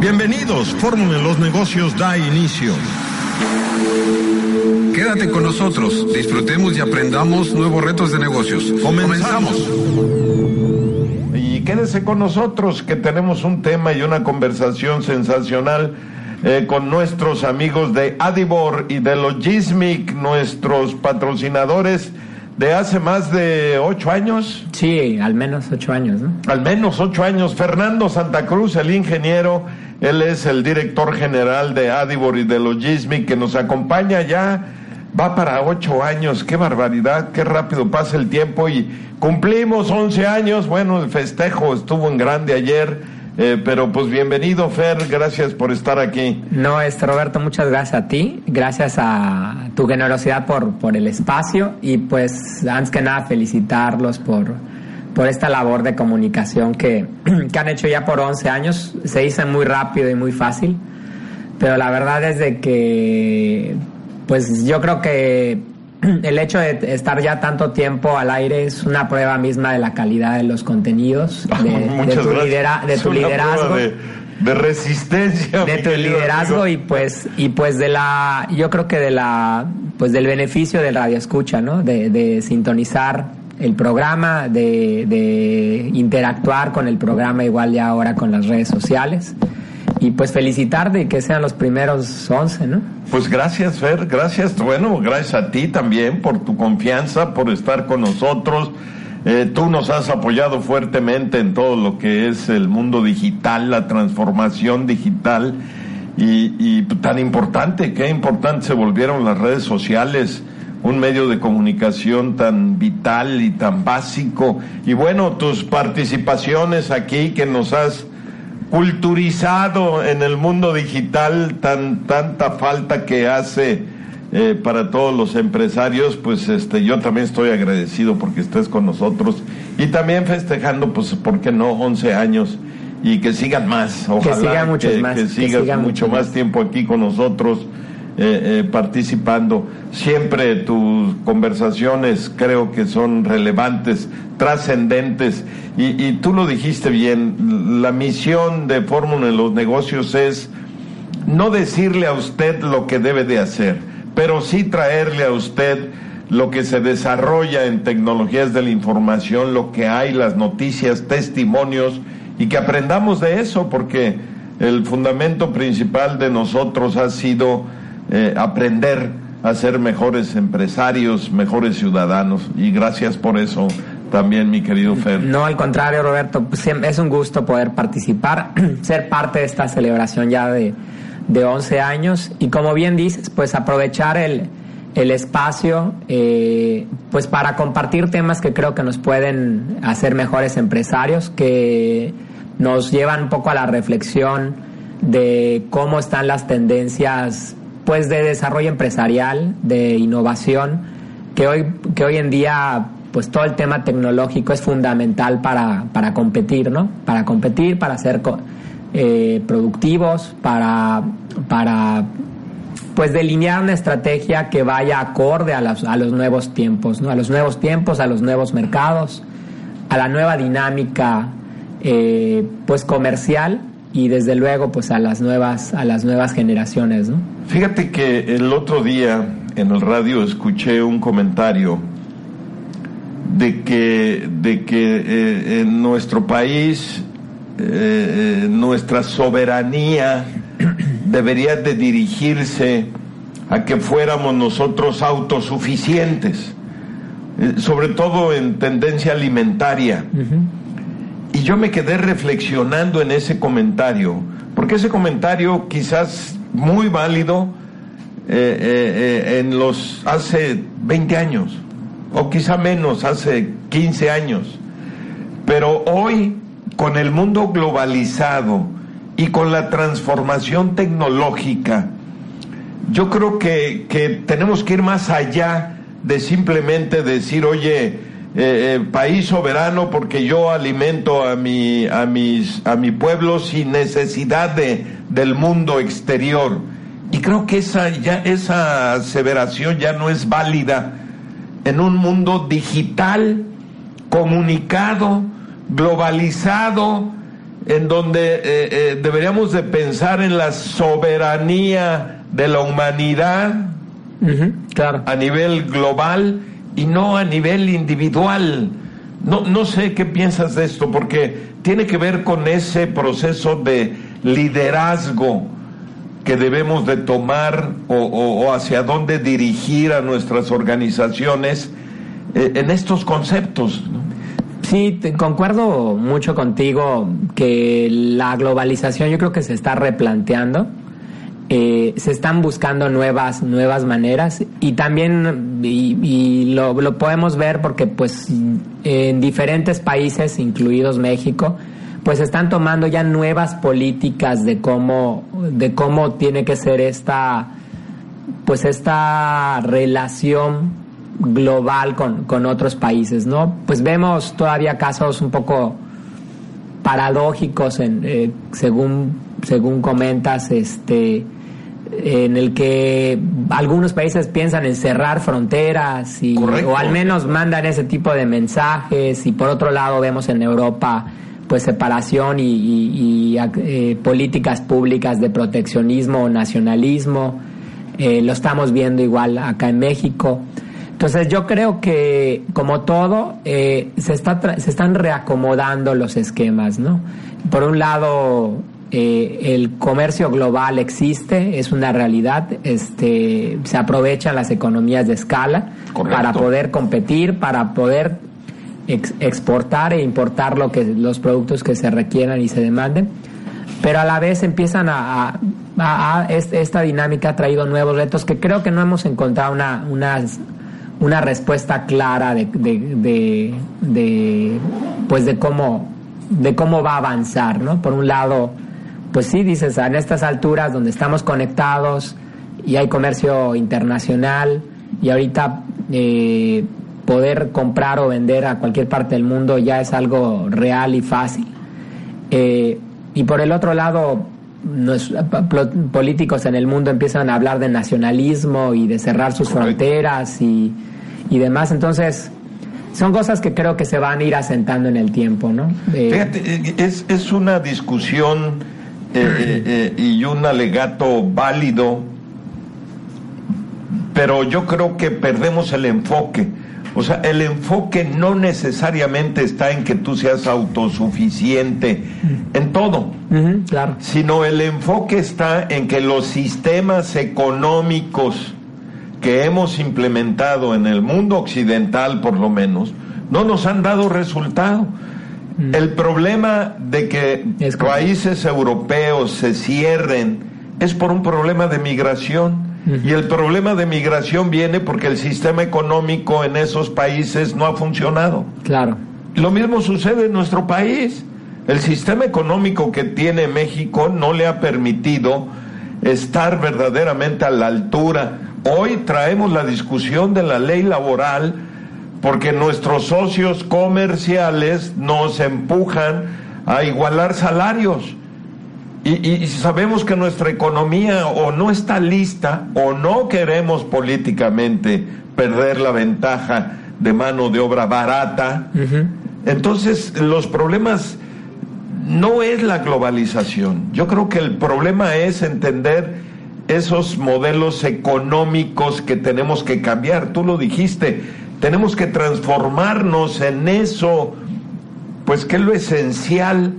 Bienvenidos, Fórmula en los negocios da inicio. Quédate con nosotros, disfrutemos y aprendamos nuevos retos de negocios. Comenzamos. Y quédese con nosotros que tenemos un tema y una conversación sensacional eh, con nuestros amigos de Adibor y de Logismic, nuestros patrocinadores de hace más de ocho años. Sí, al menos ocho años, ¿no? Al menos ocho años. Fernando Santa Cruz, el ingeniero, él es el director general de Adibor y de Logismic, que nos acompaña ya, va para ocho años, qué barbaridad, qué rápido pasa el tiempo. Y cumplimos once años, bueno, el festejo estuvo en grande ayer. Eh, pero pues bienvenido Fer, gracias por estar aquí. No, este Roberto, muchas gracias a ti, gracias a tu generosidad por, por el espacio. Y pues antes que nada felicitarlos por, por esta labor de comunicación que, que han hecho ya por 11 años. Se hizo muy rápido y muy fácil, pero la verdad es de que pues yo creo que el hecho de estar ya tanto tiempo al aire es una prueba misma de la calidad de los contenidos, de, de tu, lidera, de tu liderazgo. De, de, resistencia. De tu liderazgo y pues, y pues de la, yo creo que de la, pues del beneficio del radio escucha, ¿no? De, de sintonizar el programa, de, de interactuar con el programa igual ya ahora con las redes sociales y pues felicitar de que sean los primeros 11, ¿no? Pues gracias, Fer, gracias, bueno, gracias a ti también por tu confianza, por estar con nosotros. Eh, tú nos has apoyado fuertemente en todo lo que es el mundo digital, la transformación digital y, y tan importante, qué importante se volvieron las redes sociales un medio de comunicación tan vital y tan básico. Y bueno, tus participaciones aquí que nos has culturizado en el mundo digital, tan tanta falta que hace eh, para todos los empresarios, pues este yo también estoy agradecido porque estés con nosotros y también festejando, pues, ¿por qué no? 11 años y que sigan más, ojalá que, muchos que, más, que sigas sigan mucho más tiempo aquí con nosotros. Eh, eh, participando. Siempre tus conversaciones creo que son relevantes, trascendentes. Y, y, tú lo dijiste bien, la misión de Fórmula en los negocios es no decirle a usted lo que debe de hacer, pero sí traerle a usted lo que se desarrolla en tecnologías de la información, lo que hay, las noticias, testimonios, y que aprendamos de eso, porque el fundamento principal de nosotros ha sido eh, aprender a ser mejores empresarios, mejores ciudadanos. Y gracias por eso también, mi querido Fer. No, al contrario, Roberto, pues, es un gusto poder participar, ser parte de esta celebración ya de, de 11 años. Y como bien dices, pues aprovechar el, el espacio eh, pues para compartir temas que creo que nos pueden hacer mejores empresarios, que nos llevan un poco a la reflexión de cómo están las tendencias pues de desarrollo empresarial, de innovación, que hoy, que hoy en día pues todo el tema tecnológico es fundamental para, para competir, ¿no? Para competir, para ser eh, productivos, para, para pues delinear una estrategia que vaya acorde a, las, a los nuevos tiempos, ¿no? A los nuevos tiempos, a los nuevos mercados, a la nueva dinámica eh, pues comercial y desde luego pues a las nuevas a las nuevas generaciones ¿no? Fíjate que el otro día en el radio escuché un comentario de que de que eh, en nuestro país eh, nuestra soberanía debería de dirigirse a que fuéramos nosotros autosuficientes eh, sobre todo en tendencia alimentaria uh -huh. Y yo me quedé reflexionando en ese comentario, porque ese comentario quizás muy válido eh, eh, en los hace 20 años, o quizá menos, hace 15 años. Pero hoy, con el mundo globalizado y con la transformación tecnológica, yo creo que, que tenemos que ir más allá de simplemente decir, oye, eh, eh, país soberano porque yo alimento a mi, a, mis, a mi pueblo sin necesidad de, del mundo exterior. Y creo que esa, ya, esa aseveración ya no es válida en un mundo digital, comunicado, globalizado, en donde eh, eh, deberíamos de pensar en la soberanía de la humanidad claro. a nivel global y no a nivel individual. No, no sé qué piensas de esto, porque tiene que ver con ese proceso de liderazgo que debemos de tomar o, hacia dónde dirigir a nuestras organizaciones eh, en estos conceptos. Sí, concuerdo mucho contigo que la globalización yo creo que se está replanteando. Eh, se están buscando nuevas nuevas maneras y también y, lo, lo, podemos ver porque pues en diferentes países incluidos México pues están tomando ya nuevas políticas de cómo, de cómo tiene que ser esta, pues esta relación global con, con otros países, ¿no? Pues vemos todavía casos un poco paradójicos en, eh, según, según comentas, este, en el que algunos países piensan en cerrar fronteras y, o al menos mandan ese tipo de mensajes y por otro lado vemos en Europa pues separación y, eh, políticas públicas de proteccionismo o nacionalismo. Eh, lo estamos viendo igual acá en México. Entonces yo creo que como todo eh, se, está se están reacomodando los esquemas, ¿no? Por un lado el comercio global existe, es una realidad, este, se aprovechan las economías de escala para poder competir, para poder exportar e importar lo que, los productos que se requieran y se demanden, pero a la vez empiezan a, esta dinámica ha traído nuevos retos que creo que no hemos encontrado una, una, una respuesta clara de, de, de, pues de cómo de cómo va a avanzar, ¿no? Por un lado, pues sí, dices, en estas alturas donde estamos conectados y hay comercio internacional y ahorita eh, poder comprar o vender a cualquier parte del mundo ya es algo real y fácil. Eh, y por el otro lado, los políticos en el mundo empiezan a hablar de nacionalismo y de cerrar sus fronteras y, y, demás. Entonces, son cosas que creo que se van a ir asentando en el tiempo, ¿no? Eh, Fíjate, eh, es, es una discusión y un alegato válido, pero yo creo que perdemos el enfoque o sea, el enfoque no necesariamente está en que tú seas autosuficiente en todo, claro. sino el enfoque está en que los sistemas económicos que hemos implementado en el mundo occidental, por lo menos, no nos han dado resultado. El problema de que países europeos se cierren es por un problema de migración y el problema de migración viene porque el sistema económico en esos países no ha funcionado. Claro. Lo mismo sucede en nuestro país. El sistema económico que tiene México no le ha permitido estar verdaderamente a la altura. Hoy traemos la discusión de la ley laboral porque nuestros socios comerciales nos empujan a igualar salarios. Y, sabemos que nuestra economía o no está lista o no queremos políticamente perder la ventaja de mano de obra barata. Entonces los problemas no es la globalización. Yo creo que el problema es entender esos modelos económicos que tenemos que cambiar. Tú lo dijiste, tenemos que transformarnos en eso, pues que es lo esencial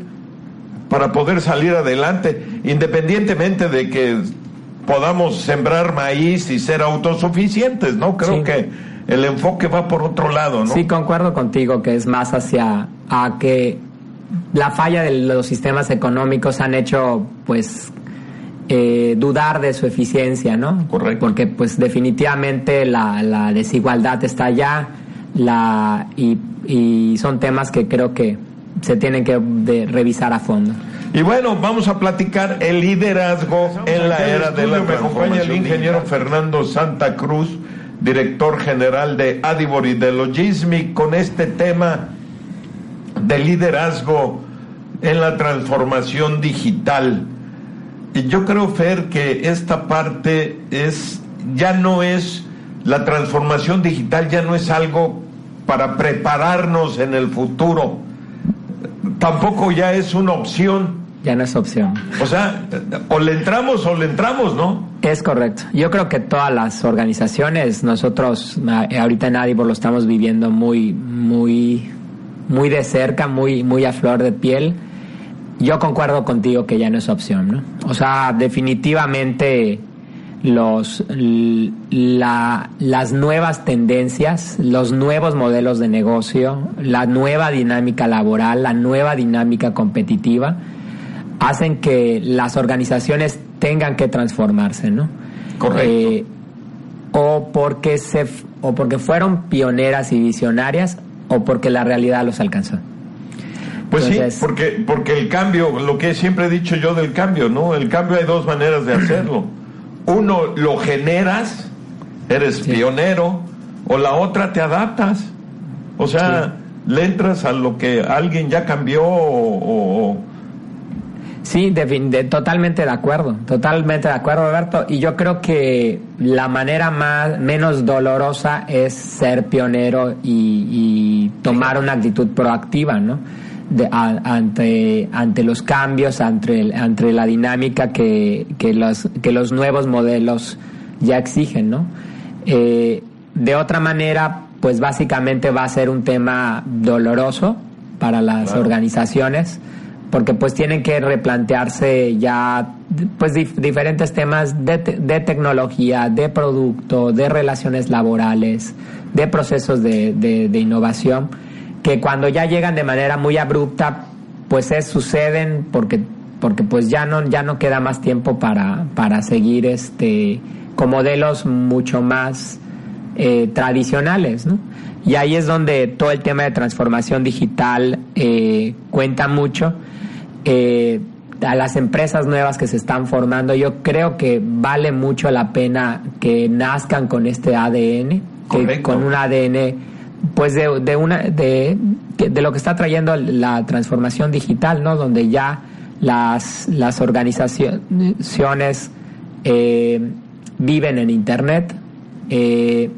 para poder salir adelante, independientemente de que podamos sembrar maíz y ser autosuficientes, ¿no? Creo que el enfoque va por otro lado, ¿no? Sí, concuerdo contigo que es más hacia a que la falla de los sistemas económicos han hecho, pues, eh, dudar de su eficiencia, ¿no? Correcto. Porque, pues, definitivamente la, la desigualdad está allá la, y, y son temas que creo que se tienen que revisar a fondo. Y bueno, vamos a platicar el liderazgo en la era de la Me acompaña el ingeniero Fernando Santa Cruz, director general de Adibor y de Logismic, con este tema de liderazgo en la transformación digital. Y yo creo, Fer, que esta parte es, ya no es, la transformación digital ya no es algo para prepararnos en el futuro. Tampoco ya es una opción. Ya no es opción. O sea, o le entramos o le entramos, ¿no? Es correcto. Yo creo que todas las organizaciones, nosotros ahorita en Adibor lo estamos viviendo muy, muy, muy de cerca, muy, muy a flor de piel yo concuerdo contigo que ya no es opción, ¿no? O sea, definitivamente los las nuevas tendencias, los nuevos modelos de negocio, la nueva dinámica laboral, la nueva dinámica competitiva hacen que las organizaciones tengan que transformarse, ¿no? Correcto. Eh, o porque se o porque fueron pioneras y visionarias o porque la realidad los alcanzó. Pues sí, porque, porque el cambio, lo que siempre he dicho yo del cambio, ¿no? El cambio hay dos maneras de hacerlo. Uno lo generas, eres pionero, o la otra te adaptas. O sea, le entras a lo que alguien ya cambió o... Sí, de, totalmente de acuerdo, totalmente de acuerdo, Roberto. Y yo creo que la manera más menos dolorosa es ser pionero y, y tomar una actitud proactiva, ¿no? Ante, ante los cambios, ante, ante la dinámica que, que, los, que los nuevos modelos ya exigen, ¿no? Eh, de otra manera, pues básicamente va a ser un tema doloroso para las organizaciones, porque pues tienen que replantearse ya pues diferentes temas de, de, tecnología, de producto, de relaciones laborales, de procesos de, de innovación que cuando ya llegan de manera muy abrupta, pues es, suceden porque porque pues ya no ya no queda más tiempo para, para seguir este con modelos mucho más eh, tradicionales, ¿no? Y ahí es donde todo el tema de transformación digital eh, cuenta mucho. Eh, a las empresas nuevas que se están formando, yo creo que vale mucho la pena que nazcan con este ADN, que, con un ADN pues de, de una de, de, lo que está trayendo la transformación digital, ¿no? Donde ya las, las organizaciones eh, viven en internet, eh,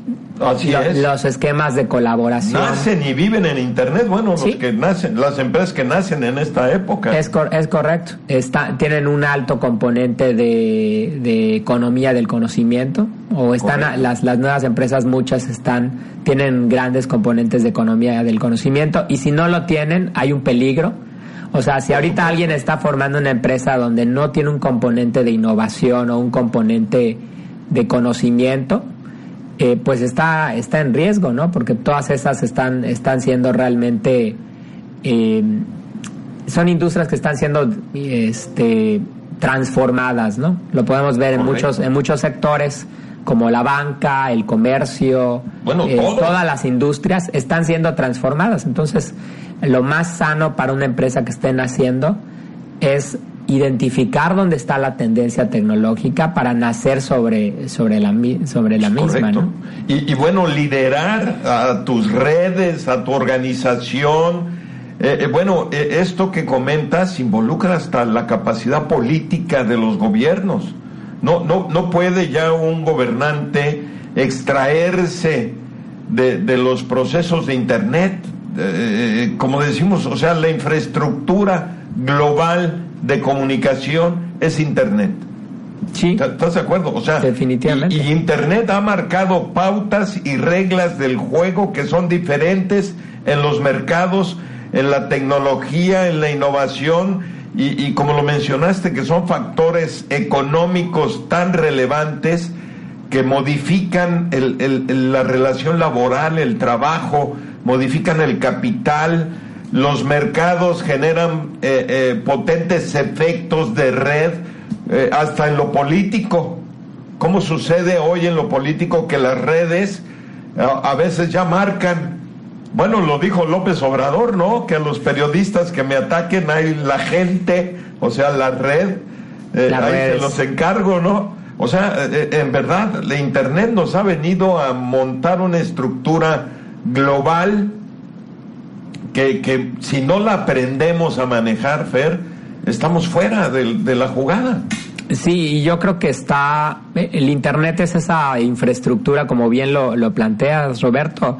los esquemas de colaboración. Nacen y viven en Internet, bueno, los que nacen, las empresas que nacen en esta época. Es, es correcto. Está, tienen un alto componente de, de economía del conocimiento, o están las, las nuevas empresas, muchas están, tienen grandes componentes de economía del conocimiento, y si no lo tienen, hay un peligro. O sea, si ahorita alguien está formando una empresa donde no tiene un componente de innovación o un componente de conocimiento, eh, pues está, está en riesgo, ¿no? Porque todas esas están, están siendo realmente, eh, son industrias que están siendo este, transformadas, ¿no? Lo podemos ver en muchos, en muchos sectores como la banca, el comercio, eh, todas las industrias están siendo transformadas. Entonces, lo más sano para una empresa que estén haciendo es identificar dónde está la tendencia tecnológica para nacer sobre, sobre la, sobre la misma. Y, bueno, liderar a tus redes, a tu organización. Eh, eh, bueno, eh, esto que comentas involucra hasta la capacidad política de los gobiernos. No, no, no puede ya un gobernante extraerse de, de los procesos de Internet, como decimos, o sea, la infraestructura global de comunicación es Internet. Sí. ¿Estás de acuerdo? O sea, definitivamente. Y, Internet ha marcado pautas y reglas del juego que son diferentes en los mercados, en la tecnología, en la innovación y, como lo mencionaste, que son factores económicos tan relevantes que modifican la relación laboral, el trabajo, modifican el capital, los mercados generan eh, eh, potentes efectos de red eh, hasta en lo político. ¿Cómo sucede hoy en lo político que las redes a veces ya marcan Bueno, lo dijo López Obrador, ¿no? Que a los periodistas que me ataquen hay la gente, o sea, la red, eh, ahí se los encargo, ¿no? O sea, eh, eh, en verdad, la Internet nos ha venido a montar una estructura global que, que si no la aprendemos a manejar, Fer, estamos fuera de, de la jugada. Sí, y yo creo que está, el Internet es esa infraestructura, como bien lo, lo planteas, Roberto,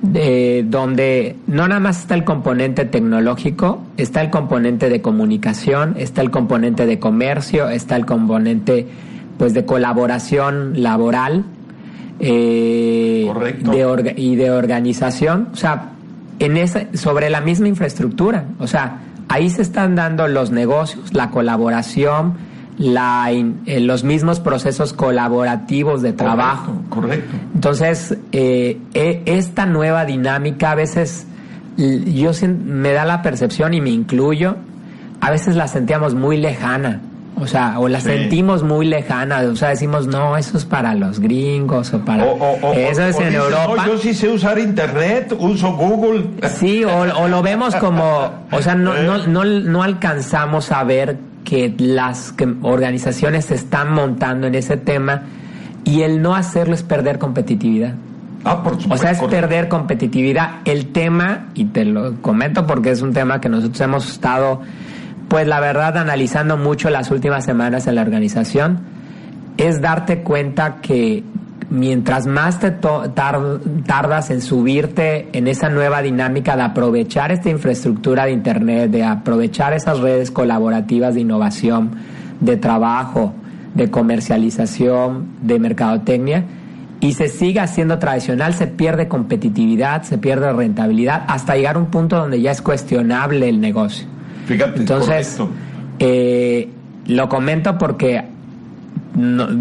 de, donde no nada más está el componente tecnológico, está el componente de comunicación, está el componente de comercio, está el componente pues de colaboración laboral eh, de y de organización, o sea, en ese, sobre la misma infraestructura, o sea, ahí se están dando los negocios, la colaboración, la, eh, los mismos procesos colaborativos de trabajo. Correcto. Entonces, eh, e, esta nueva dinámica a veces yo me da la percepción y me incluyo, a veces la sentíamos muy lejana. O sea, o la sentimos muy lejana, o sea, decimos, no, eso es para los gringos o para... eso es en Europa. yo sí sé usar Internet, uso Google. Sí, o, lo vemos como, o sea, no, no, no, no alcanzamos a ver que las organizaciones se están montando en ese tema y el no hacerlo es perder competitividad. Ah, por supuesto. O sea, es perder competitividad. El tema, y te lo comento porque es un tema que nosotros hemos estado, pues la verdad, analizando mucho las últimas semanas en la organización, es darte cuenta que mientras más te tardas en subirte en esa nueva dinámica de aprovechar esta infraestructura de Internet, de aprovechar esas redes colaborativas de innovación, de trabajo, de comercialización, de mercadotecnia, y se sigue haciendo tradicional, se pierde competitividad, se pierde rentabilidad, hasta llegar a un punto donde ya es cuestionable el negocio. Fíjate, Entonces, eh, lo comento porque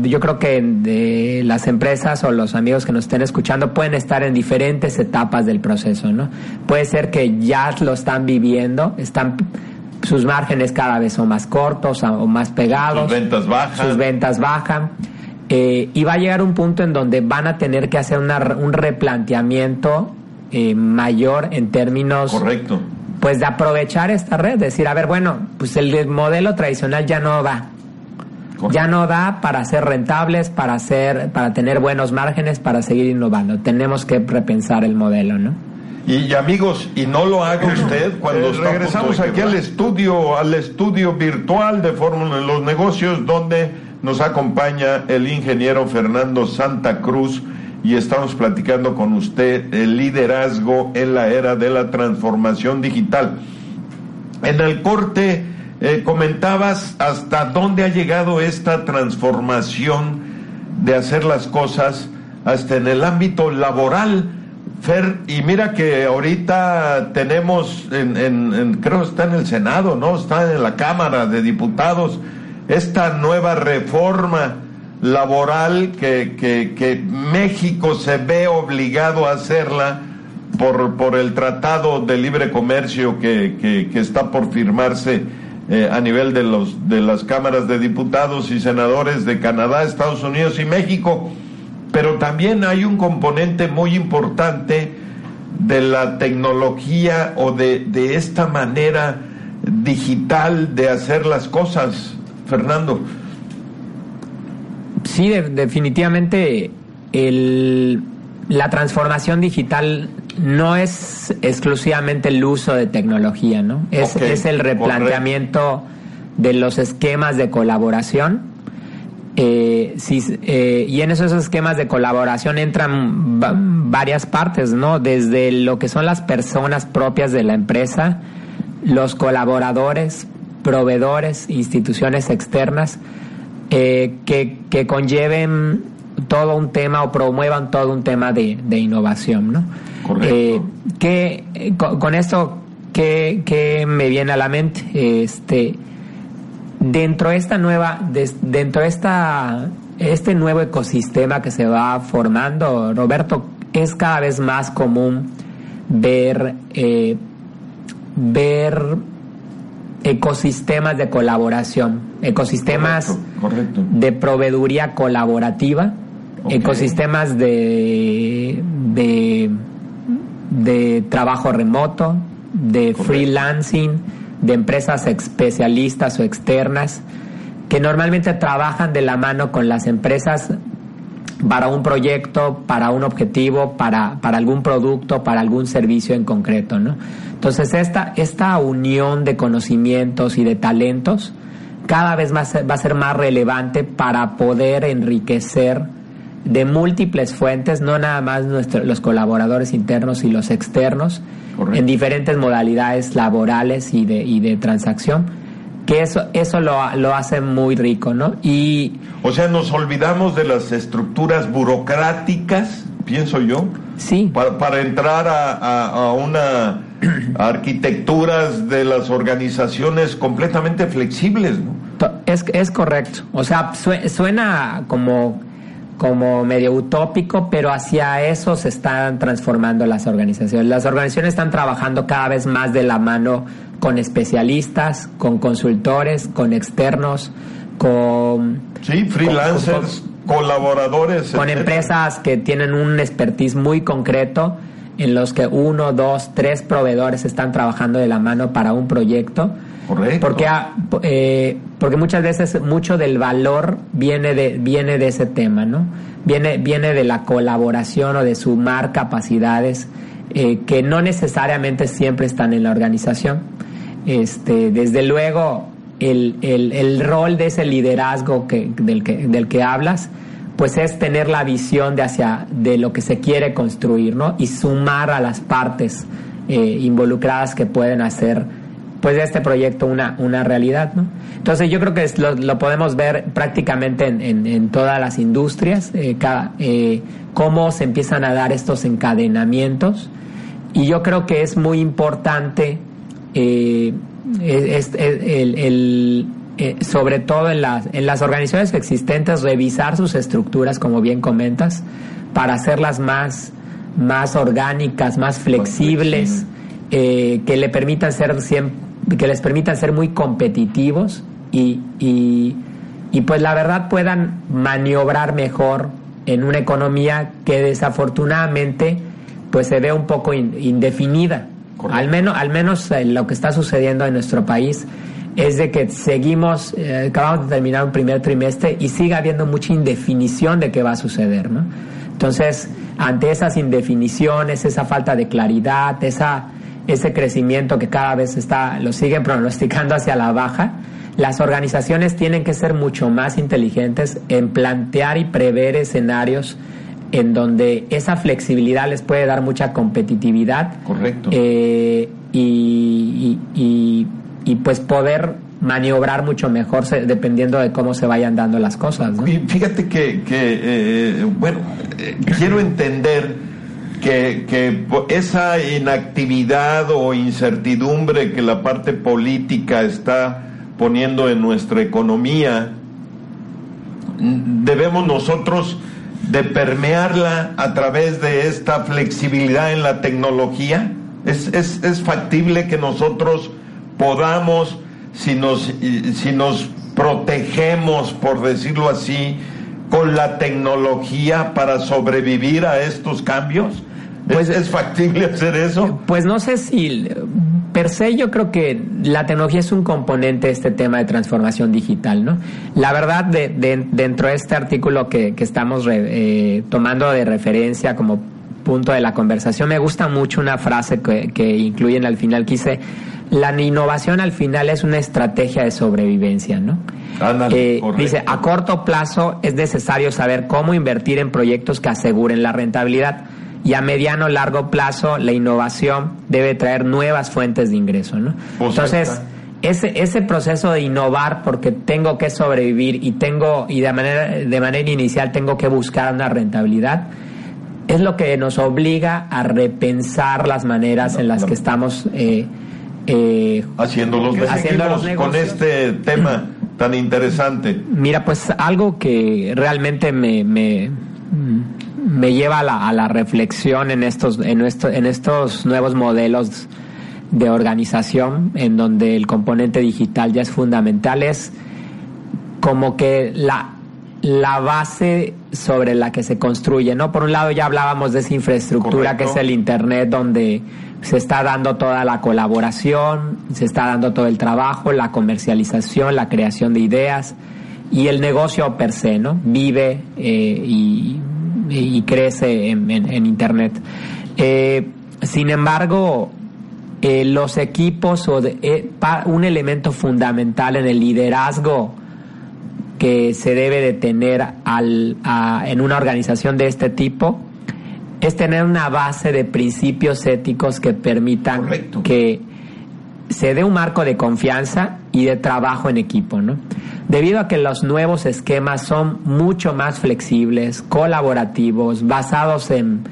yo creo que de las empresas o los amigos que nos estén escuchando pueden estar en diferentes etapas del proceso, ¿no? Puede ser que ya lo están viviendo, están sus márgenes cada vez son más cortos o más pegados, sus ventas bajan, sus ventas bajan, eh, y va a llegar un punto en donde van a tener que hacer un replanteamiento eh, mayor en términos correcto pues de aprovechar esta red, decir, a ver, bueno, pues el modelo tradicional ya no va, ya no da para ser rentables, para hacer, para tener buenos márgenes, para seguir innovando. Tenemos que repensar el modelo, ¿no? Y, amigos, y no lo haga usted cuando eh, regresamos aquí al estudio, al estudio virtual de Fórmula de los Negocios, donde nos acompaña el ingeniero Fernando Santa Cruz y estamos platicando con usted el liderazgo en la era de la transformación digital. En el corte eh, comentabas hasta dónde ha llegado esta transformación de hacer las cosas hasta en el ámbito laboral. Fer, y mira que ahorita tenemos, en, en, creo está en el Senado, ¿no? Está en la Cámara de Diputados, esta nueva reforma laboral que, que, que México se ve obligado a hacerla por, por el Tratado de Libre Comercio que, que, que está por firmarse eh, a nivel de, los, de las cámaras de diputados y senadores de Canadá, Estados Unidos y México, pero también hay un componente muy importante de la tecnología o de, de esta manera digital de hacer las cosas, Fernando. Sí, definitivamente el, la transformación digital no es exclusivamente el uso de tecnología, ¿no? Es, es el replanteamiento de los esquemas de colaboración. Eh, eh, y en esos esquemas de colaboración entran varias partes, ¿no? Desde lo que son las personas propias de la empresa, los colaboradores, proveedores, instituciones externas, eh, que, que conlleven todo un tema o promuevan todo un tema de, de innovación, ¿no? Eh, que, con, esto, ¿qué, me viene a la mente? Este, dentro de esta nueva, dentro de esta, este nuevo ecosistema que se va formando, Roberto, es cada vez más común ver, eh, ver ecosistemas de colaboración, ecosistemas de proveeduría colaborativa, ecosistemas de, de de trabajo remoto, de freelancing, de empresas especialistas o externas, que normalmente trabajan de la mano con las empresas para un proyecto, para un objetivo, para, para algún producto, para algún servicio en concreto, ¿no? Entonces, esta, esta unión de conocimientos y de talentos cada vez más va a ser más relevante para poder enriquecer de múltiples fuentes, no nada más los colaboradores internos y los externos, en diferentes modalidades laborales y de, y de transacción, que eso, eso lo, lo hace muy rico, ¿no? Y, o sea, nos olvidamos de las estructuras burocráticas, pienso yo. Sí. Para, entrar a, a, una arquitecturas de las organizaciones completamente flexibles, ¿no? Es, es correcto. O sea, suena como como medio utópico, pero hacia eso se están transformando las organizaciones. Las organizaciones están trabajando cada vez más de la mano con especialistas, con consultores, con externos, con... Sí, freelancers, colaboradores. Con empresas que tienen un expertise muy concreto en los que uno, dos, tres proveedores están trabajando de la mano para un proyecto porque, eh, porque muchas veces mucho del valor viene de, viene de ese tema, ¿no? Viene, viene de la colaboración o de sumar capacidades eh, que no necesariamente siempre están en la organización. Este, desde luego, el, el, el rol de ese liderazgo del, que, del que hablas, pues es tener la visión de hacia de lo que se quiere construir, ¿no? Y sumar a las partes eh, involucradas que pueden hacer pues de este proyecto una, una realidad, ¿no? Entonces yo creo que lo, podemos ver prácticamente en, en, todas las industrias, eh, cada, eh, cómo se empiezan a dar estos encadenamientos y yo creo que es muy importante eh, el, sobre todo en las, en las organizaciones existentes revisar sus estructuras como bien comentas para hacerlas más, más orgánicas, más flexibles. que le permitan ser siempre que les permitan ser muy competitivos y, y, pues la verdad puedan maniobrar mejor en una economía que desafortunadamente pues se ve un poco indefinida. Al menos, al menos eh, lo que está sucediendo en nuestro país es de que seguimos, eh, acabamos de terminar un primer trimestre y sigue habiendo mucha indefinición de qué va a suceder, ¿no? Entonces, ante esas indefiniciones, esa falta de claridad, esa ese crecimiento que cada vez está, lo siguen pronosticando hacia la baja, las organizaciones tienen que ser mucho más inteligentes en plantear y prever escenarios en donde esa flexibilidad les puede dar mucha competitividad. Correcto. Eh, y, y, y, pues poder maniobrar mucho mejor dependiendo de cómo se vayan dando las cosas. Y fíjate que, que eh, bueno, eh, quiero entender que, esa inactividad o incertidumbre que la parte política está poniendo en nuestra economía, debemos nosotros de permearla a través de esta flexibilidad en la tecnología. Es, es, es factible que nosotros podamos, si nos, si nos protegemos, por decirlo así, con la tecnología para sobrevivir a estos cambios? Pues, ¿Es, factible hacer eso? Pues no sé si per se yo creo que la tecnología es un componente de este tema de transformación digital, ¿no? La verdad, de, dentro de este artículo que, estamos eh, tomando de referencia como punto de la conversación, me gusta mucho una frase que, que incluyen al final que dice, la innovación al final es una estrategia de sobrevivencia, ¿no? Eh, dice, a corto plazo es necesario saber cómo invertir en proyectos que aseguren la rentabilidad y a mediano largo plazo la innovación debe traer nuevas fuentes de ingreso, ¿no? Pues Entonces, ese, ese proceso de innovar porque tengo que sobrevivir y tengo y de manera de manera inicial tengo que buscar una rentabilidad es lo que nos obliga a repensar las maneras en las que estamos eh, eh, haciendo los, negocios con este tema tan interesante. Mira, pues algo que realmente me, me me lleva a la, reflexión en estos, en, en estos nuevos modelos de organización en donde el componente digital ya es fundamental es como que la la base sobre la que se construye, ¿no? Por un lado ya hablábamos de esa infraestructura que es el Internet donde se está dando toda la colaboración, se está dando todo el trabajo, la comercialización, la creación de ideas y el negocio per se, ¿no? Vive eh, y, crece en, Internet. Eh, sin embargo, eh, los equipos o un elemento fundamental en el liderazgo que se debe de tener al, en una organización de este tipo es tener una base de principios éticos que permitan que se dé un marco de confianza y de trabajo en equipo, ¿no? Debido a que los nuevos esquemas son mucho más flexibles, colaborativos, basados en,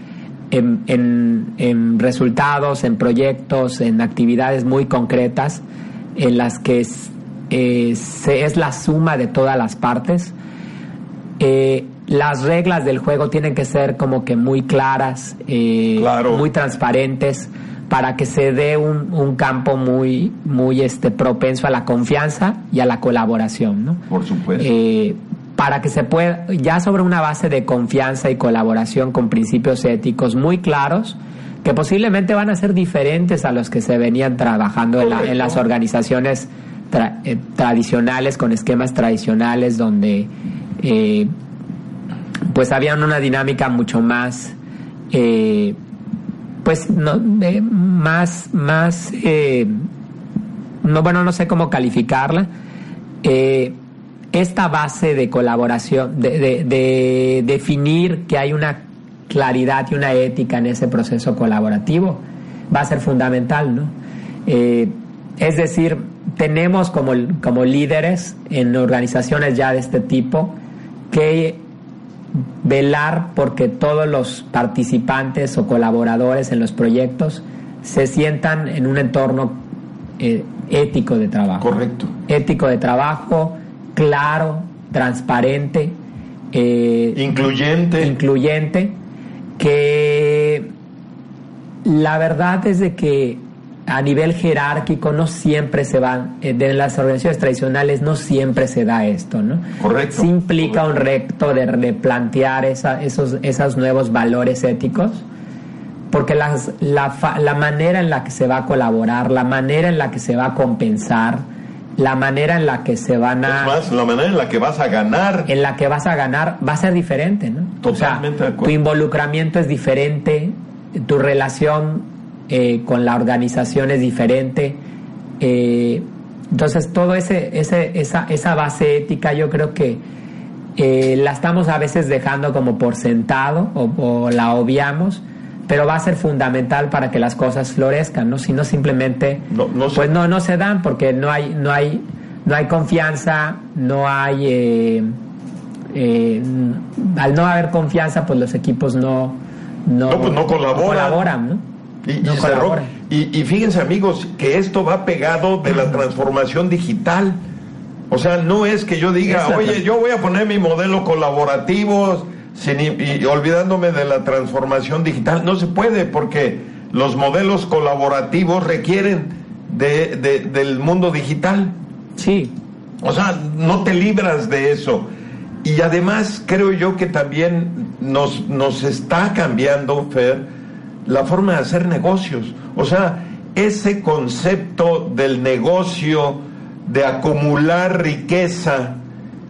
en, resultados, en proyectos, en actividades muy concretas, en las que eh, es la suma de todas las partes. Eh, las reglas del juego tienen que ser como que muy claras, eh, muy transparentes, para que se dé un, campo muy, muy este, propenso a la confianza y a la colaboración, ¿no? Por supuesto. para que se pueda, ya sobre una base de confianza y colaboración con principios éticos muy claros, que posiblemente van a ser diferentes a los que se venían trabajando en las organizaciones eh, tradicionales, con esquemas tradicionales donde eh, pues había una dinámica mucho más eh, pues no, más más no bueno no sé cómo calificarla. Esta base de colaboración de, de, definir que hay una claridad y una ética en ese proceso colaborativo va a ser fundamental no es decir tenemos como, como líderes en organizaciones ya de este tipo que velar porque todos los participantes o colaboradores en los proyectos se sientan en un entorno eh, ético de trabajo. Correcto. Ético de trabajo, claro, transparente. Eh, incluyente. Incluyente. Que la verdad es de que a nivel jerárquico no siempre se va, eh, de las organizaciones tradicionales no siempre se da esto, ¿no? Correcto. Sí implica un reto de replantear esa, esos, esos nuevos valores éticos, porque las, la, la manera en la que se va a colaborar, la manera en la que se va a compensar, la manera en la que se van a... Es más, la manera en la que vas a ganar. En la que vas a ganar va a ser diferente, ¿no? Totalmente de acuerdo. Tu involucramiento es diferente, tu relación eh, con la organización es diferente. Eh, entonces, todo ese, ese, esa, esa base ética yo creo que eh, la estamos a veces dejando como por sentado o, la obviamos, pero va a ser fundamental para que las cosas florezcan, ¿no? Si no simplemente, pues no, no se dan porque no hay, no hay, no hay confianza, no hay, al no haber confianza, pues los equipos no, no, pues colaboran ¿no? Y, y, fíjense amigos que esto va pegado de la transformación digital. O sea, no es que yo diga, oye, yo voy a poner mi modelo colaborativo sin, y, olvidándome de la transformación digital. No se puede porque los modelos colaborativos requieren de, del mundo digital. Sí. O sea, no te libras de eso. Y además creo yo que también nos, nos está cambiando, Fer, la forma de hacer negocios. O sea, ese concepto del negocio, de acumular riqueza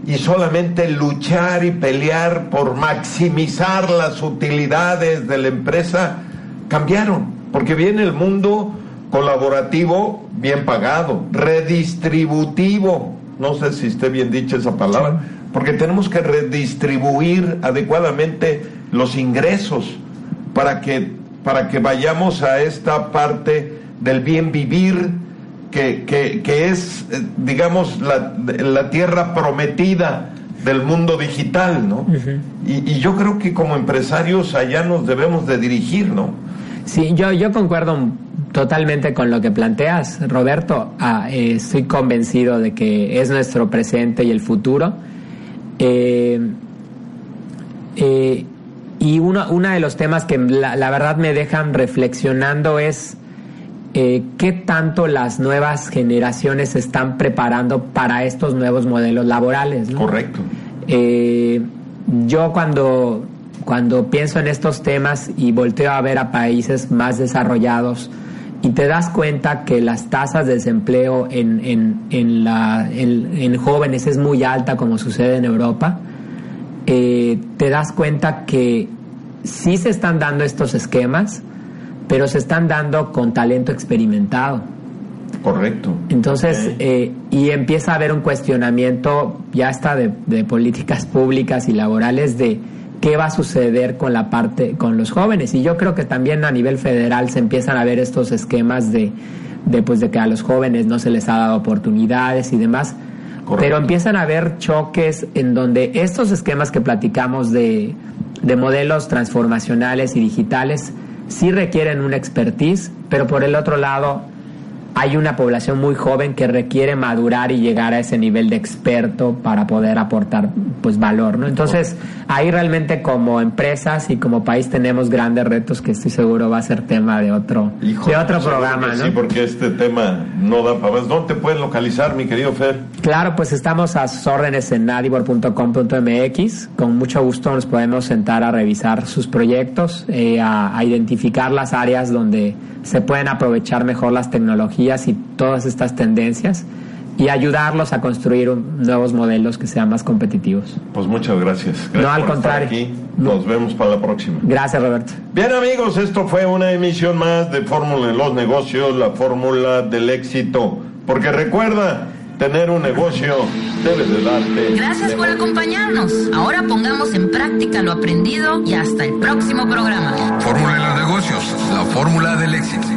y solamente luchar y pelear por maximizar las utilidades de la empresa, cambiaron, porque viene el mundo colaborativo bien pagado, redistributivo, no sé si esté bien dicha esa palabra, porque tenemos que redistribuir adecuadamente los ingresos para que para que vayamos a esta parte del bien vivir, que, que, es, eh, digamos, la, la, tierra prometida del mundo digital, ¿no? y, yo creo que como empresarios allá nos debemos de dirigir, ¿no? Sí, yo, yo concuerdo totalmente con lo que planteas, Roberto. Ah, eh, estoy convencido de que es nuestro presente y el futuro. Eh, eh, y uno, uno de los temas que la, verdad me dejan reflexionando es eh, qué tanto las nuevas generaciones se están preparando para estos nuevos modelos laborales. Correcto. Eh, yo cuando, cuando pienso en estos temas y volteo a ver a países más desarrollados, y te das cuenta que las tasas de desempleo en, en, en, la, en, jóvenes es muy alta como sucede en Europa, eh, te das cuenta que sí se están dando estos esquemas, pero se están dando con talento experimentado. Correcto. Entonces, eh, y empieza a haber un cuestionamiento ya está de, de, políticas públicas y laborales de qué va a suceder con la parte, con los jóvenes. Y yo creo que también a nivel federal se empiezan a ver estos esquemas de, de, pues, de que a los jóvenes no se les ha dado oportunidades y demás. Pero empiezan a haber choques en donde estos esquemas que platicamos de, de modelos transformacionales y digitales sí requieren una expertise, pero por el otro lado hay una población muy joven que requiere madurar y llegar a ese nivel de experto para poder aportar pues valor, ¿no? Entonces, ahí realmente como empresas y como país tenemos grandes retos que estoy seguro va a ser tema de otro de otro programa, ¿no? Sí, porque este tema no da para más. ¿Dónde te pueden localizar, mi querido Fer? Claro, pues estamos a sus órdenes en nadibor.com.mx. Con mucho gusto nos podemos sentar a revisar sus proyectos, eh, a identificar las áreas donde se pueden aprovechar mejor las tecnologías y todas estas tendencias y ayudarlos a construir nuevos modelos que sean más competitivos. Pues muchas gracias. no, al contrario. Aquí. Nos vemos para la próxima. Gracias, Roberto. Bien, amigos, esto fue una emisión más de Fórmula de los Negocios, la fórmula del éxito. Porque recuerda, tener un negocio debe de darte. Gracias por acompañarnos. Ahora pongamos en práctica lo aprendido y hasta el próximo programa. Fórmula de los negocios, la fórmula del éxito.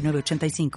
85